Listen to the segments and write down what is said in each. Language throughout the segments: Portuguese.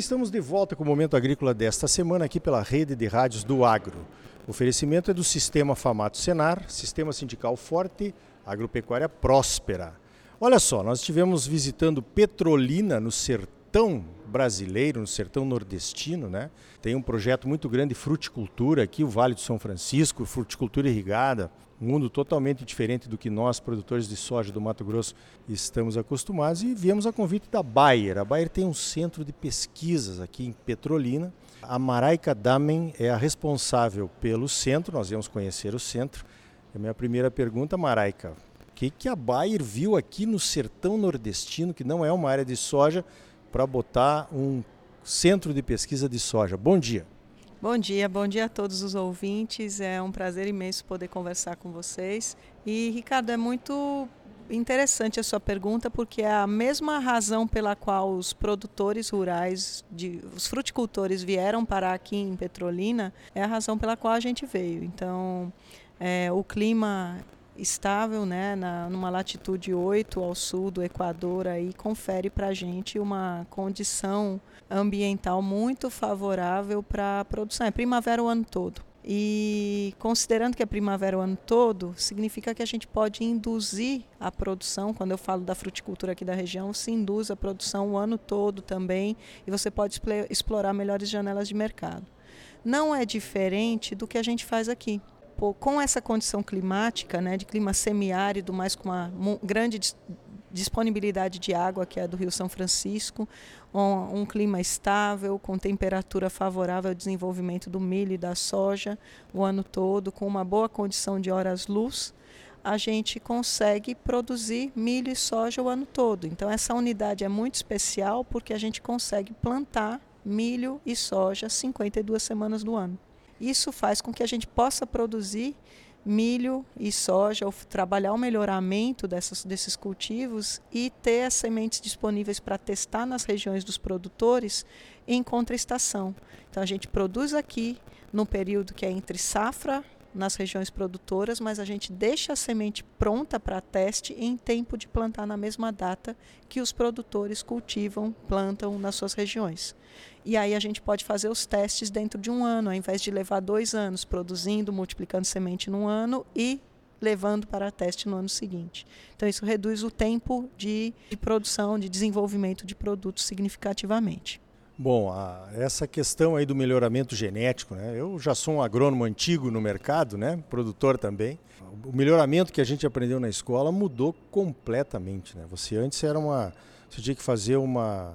estamos de volta com o Momento Agrícola desta semana aqui pela rede de rádios do Agro. O oferecimento é do Sistema Famato Senar, Sistema Sindical Forte, Agropecuária Próspera. Olha só, nós estivemos visitando Petrolina, no sertão brasileiro, no sertão nordestino, né? Tem um projeto muito grande de fruticultura aqui, o Vale do São Francisco, fruticultura irrigada, um mundo totalmente diferente do que nós, produtores de soja do Mato Grosso, estamos acostumados. E viemos a convite da Bayer. A Bayer tem um centro de pesquisas aqui em Petrolina. A Maraika Damen é a responsável pelo centro, nós viemos conhecer o centro. A minha primeira pergunta, Maraika, o que, que a Bayer viu aqui no sertão nordestino, que não é uma área de soja, para botar um centro de pesquisa de soja. Bom dia. Bom dia, bom dia a todos os ouvintes. É um prazer imenso poder conversar com vocês. E, Ricardo, é muito interessante a sua pergunta, porque é a mesma razão pela qual os produtores rurais, de, os fruticultores vieram parar aqui em Petrolina, é a razão pela qual a gente veio. Então, é, o clima estável, né, na, numa latitude 8 ao sul do Equador, aí confere para a gente uma condição ambiental muito favorável para a produção. É primavera o ano todo. E considerando que é primavera o ano todo, significa que a gente pode induzir a produção. Quando eu falo da fruticultura aqui da região, se induz a produção o ano todo também e você pode explorar melhores janelas de mercado. Não é diferente do que a gente faz aqui com essa condição climática, né, de clima semiárido, mas com uma grande dis disponibilidade de água, que é a do Rio São Francisco, um, um, clima estável, com temperatura favorável ao desenvolvimento do milho e da soja o ano todo, com uma boa condição de horas-luz, a gente consegue produzir milho e soja o ano todo. Então, essa unidade é muito especial porque a gente consegue plantar milho e soja 52 semanas do ano. Isso faz com que a gente possa produzir milho e soja, ou trabalhar o melhoramento dessas, desses cultivos e ter as sementes disponíveis para testar nas regiões dos produtores em contraestação. Então a gente produz aqui no período que é entre safra nas regiões produtoras, mas a gente deixa a semente pronta para teste em tempo de plantar na mesma data que os produtores cultivam, plantam nas suas regiões. E aí a gente pode fazer os testes dentro de um ano, ao invés de levar dois anos produzindo, multiplicando semente num ano e levando para teste no ano seguinte. Então isso reduz o tempo de, de produção, de desenvolvimento de produtos significativamente. Bom, a, essa questão aí do melhoramento genético, né? Eu já sou um agrônomo antigo no mercado, né? Produtor também. O melhoramento que a gente aprendeu na escola mudou completamente, né? Você antes era uma, você tinha que fazer uma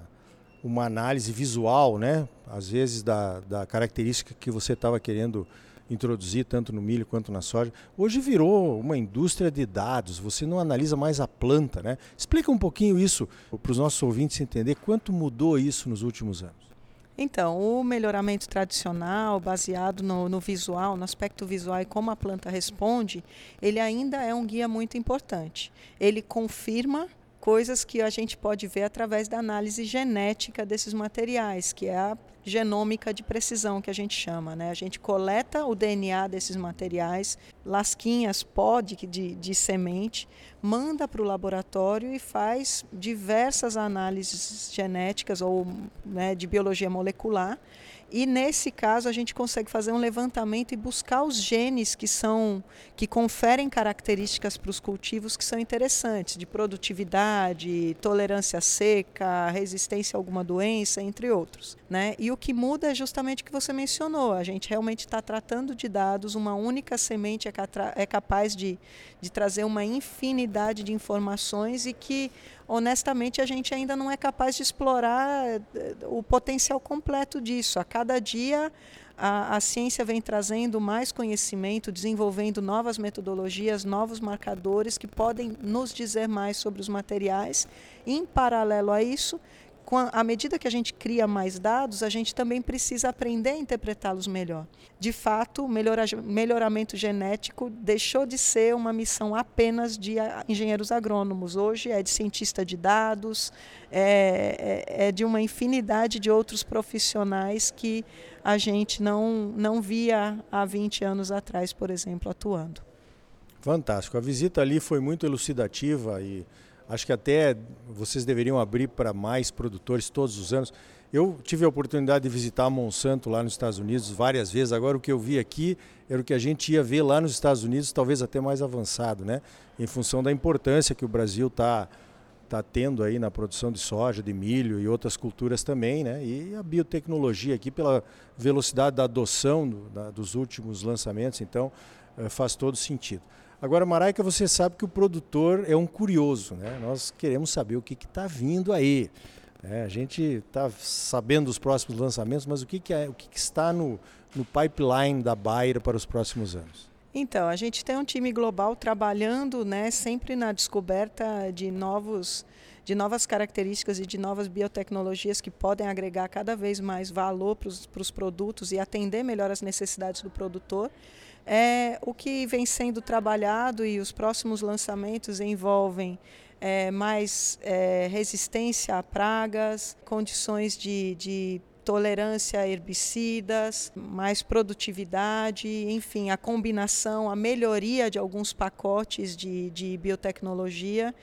uma análise visual, né? Às vezes da, da característica que você estava querendo introduzir tanto no milho quanto na soja. Hoje virou uma indústria de dados, você não analisa mais a planta, né? Explica um pouquinho isso para os nossos ouvintes entender quanto mudou isso nos últimos anos. Então, o melhoramento tradicional, baseado no, no, visual, no aspecto visual e como a planta responde, ele ainda é um guia muito importante. Ele confirma coisas que a gente pode ver através da análise genética desses materiais, que é a genômica de precisão que a gente chama. Né? A gente coleta o DNA desses materiais, lasquinhas, pó de, de, de semente, manda para o laboratório e faz diversas análises genéticas ou né, de biologia molecular e nesse caso a gente consegue fazer um levantamento e buscar os genes que são que conferem características para os cultivos que são interessantes, de produtividade, tolerância seca, resistência a alguma doença, entre outros. Né? E o que muda é justamente o que você mencionou. A gente realmente está tratando de dados, uma única semente é, é capaz de, de trazer uma infinidade de informações e que honestamente a gente ainda não é capaz de explorar eh, o potencial completo disso. A cada dia a, a, ciência vem trazendo mais conhecimento, desenvolvendo novas metodologias, novos marcadores que podem nos dizer mais sobre os materiais. Em paralelo a isso, à medida que a gente cria mais dados, a gente também precisa aprender a interpretá-los melhor. De fato, o melhoramento genético deixou de ser uma missão apenas de engenheiros agrônomos. Hoje é de cientista de dados, é, é, é de uma infinidade de outros profissionais que a gente não, não via há 20 anos atrás, por exemplo, atuando. Fantástico. A visita ali foi muito elucidativa e Acho que até vocês deveriam abrir para mais produtores todos os anos. Eu tive a oportunidade de visitar a Monsanto lá nos Estados Unidos várias vezes. Agora o que eu vi aqui era o que a gente ia ver lá nos Estados Unidos, talvez até mais avançado, né? Em função da importância que o Brasil está tá tendo aí na produção de soja, de milho e outras culturas também, né? E a biotecnologia aqui pela velocidade da adoção do, da, dos últimos lançamentos, então eh, faz todo sentido. Agora, Maraica, você sabe que o produtor é um curioso, né? Nós queremos saber o que está vindo aí. É, a gente está sabendo dos próximos lançamentos, mas o que, que, é, o que, que está no, no pipeline da Bayer para os próximos anos? Então, a gente tem um time global trabalhando né, sempre na descoberta de, novos, de novas características e de novas biotecnologias que podem agregar cada vez mais valor para os produtos e atender melhor as necessidades do produtor. É, o que vem sendo trabalhado e os próximos lançamentos envolvem é, mais é, resistência a pragas, condições de, de tolerância a herbicidas, mais produtividade, enfim, a combinação, a melhoria de alguns pacotes de, de biotecnologia.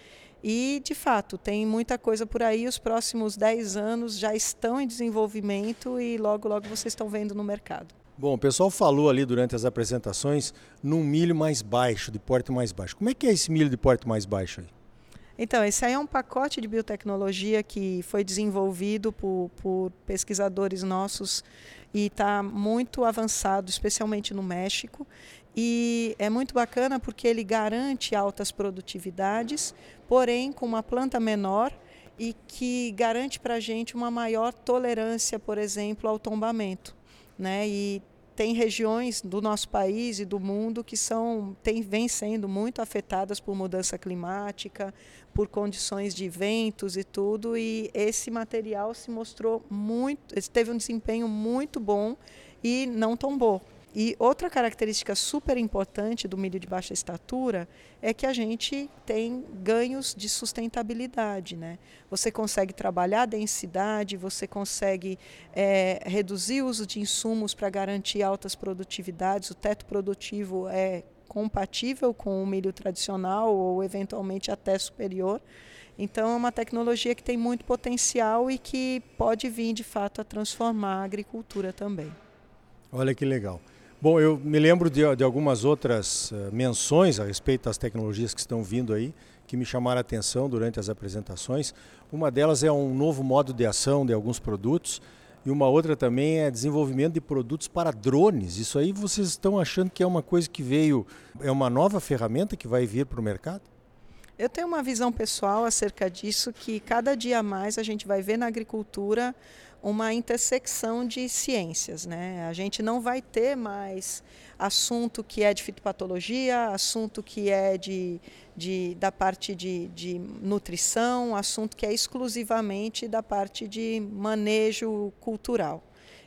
E, de fato, tem muita coisa por aí. Os próximos 10 anos já estão em desenvolvimento e logo, logo vocês estão vendo no mercado. Bom, o pessoal falou ali durante as apresentações num milho mais baixo, de porte mais baixo. Como é que é esse milho de porte mais baixo aí? Então, esse aí é um pacote de biotecnologia que foi desenvolvido por, por pesquisadores nossos e está muito avançado, especialmente no México. E é muito bacana porque ele garante altas produtividades, porém com uma planta menor e que garante para a gente uma maior tolerância, por exemplo, ao tombamento. Né? E tem regiões do nosso país e do mundo que são tem, vêm sendo muito afetadas por mudança climática, por condições de ventos e tudo, e esse material se mostrou muito, teve um desempenho muito bom e não tombou. E outra característica super importante do milho de baixa estatura é que a gente tem ganhos de sustentabilidade. Né? Você consegue trabalhar a densidade, você consegue é, reduzir o uso de insumos para garantir altas produtividades, o teto produtivo é compatível com o milho tradicional ou eventualmente até superior. Então é uma tecnologia que tem muito potencial e que pode vir de fato a transformar a agricultura também. Olha que legal. Bom, eu me lembro de, de algumas outras uh, menções a respeito das tecnologias que estão vindo aí, que me chamaram a atenção durante as apresentações. Uma delas é um novo modo de ação de alguns produtos e uma outra também é desenvolvimento de produtos para drones. Isso aí vocês estão achando que é uma coisa que veio, é uma nova ferramenta que vai vir para o mercado? Eu tenho uma visão pessoal acerca disso que cada dia mais a gente vai ver na agricultura uma intersecção de ciências. Né? A gente não vai ter mais assunto que é de fitopatologia, assunto que é de, de, da parte de, de nutrição, assunto que é exclusivamente da parte de manejo cultural.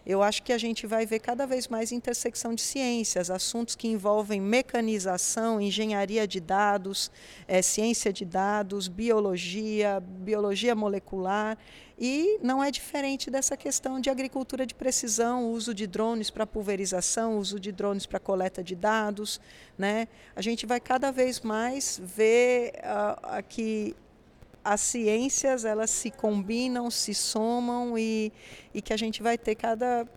Eu acho que a gente vai ver cada vez mais intersecção de ciências, assuntos que envolvem mecanização, engenharia de dados, é, ciência de dados, biologia, biologia molecular. E não é diferente dessa questão de agricultura de precisão, uso de drones para pulverização, uso de drones para coleta de dados. Né? A gente vai cada vez mais ver uh, que as ciências elas se combinam, se somam e, e que a gente vai ter cada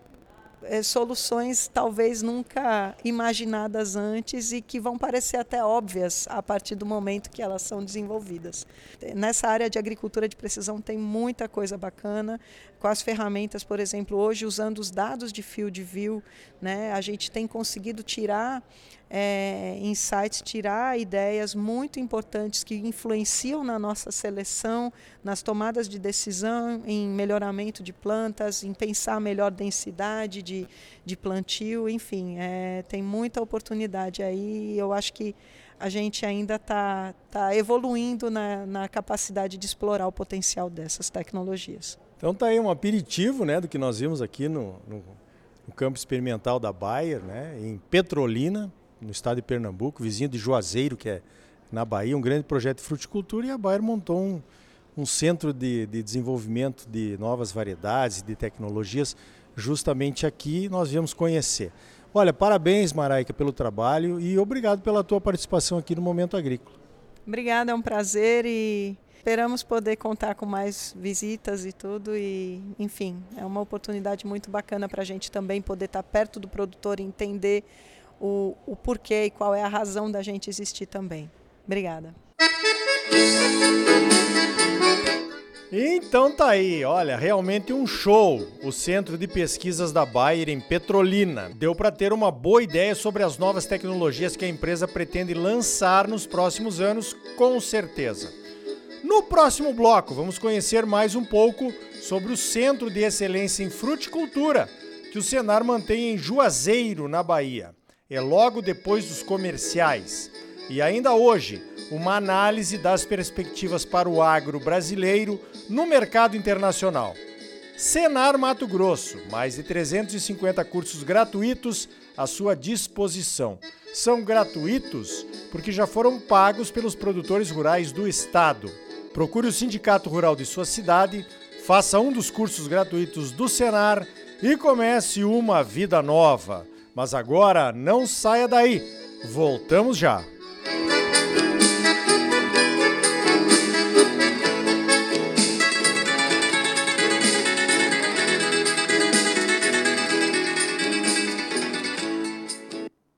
é, soluções talvez nunca imaginadas antes e que vão parecer até óbvias a partir do momento que elas são desenvolvidas. Nessa área de agricultura de precisão tem muita coisa bacana com as ferramentas, por exemplo, hoje usando os dados de field view, né, a gente tem conseguido tirar é, insights, tirar ideias muito importantes que influenciam na nossa seleção, nas tomadas de decisão, em melhoramento de plantas, em pensar melhor densidade de, de plantio, enfim, é, tem muita oportunidade aí. Eu acho que a gente ainda está tá evoluindo na, na capacidade de explorar o potencial dessas tecnologias. Então tá aí um aperitivo né, do que nós vimos aqui no, no, no campo experimental da Bayer, né, em Petrolina, no estado de Pernambuco, vizinho de Juazeiro, que é na Bahia, um grande projeto de fruticultura, e a Bayer montou um, um centro de, de desenvolvimento de novas variedades, de tecnologias, justamente aqui nós viemos conhecer. Olha, parabéns, Maraica, pelo trabalho e obrigado pela tua participação aqui no Momento Agrícola. Obrigada, é um prazer e Esperamos poder contar com mais visitas e tudo e, enfim, é uma oportunidade muito bacana para a gente também poder estar tá perto do produtor e entender o, o porquê e qual é a razão da gente existir também. Obrigada. Então tá aí, olha, realmente um show. O Centro de Pesquisas da Bayer em Petrolina. Deu para ter uma boa ideia sobre as novas tecnologias que a empresa pretende lançar nos próximos anos, com certeza. No próximo bloco, vamos conhecer mais um pouco sobre o Centro de Excelência em Fruticultura, que o Senar mantém em Juazeiro, na Bahia. É logo depois dos comerciais. E ainda hoje, uma análise das perspectivas para o agro brasileiro no mercado internacional. Senar Mato Grosso, mais de 350 cursos gratuitos à sua disposição. São gratuitos porque já foram pagos pelos produtores rurais do estado. Procure o sindicato rural de sua cidade, faça um dos cursos gratuitos do Senar e comece uma vida nova. Mas agora não saia daí. Voltamos já.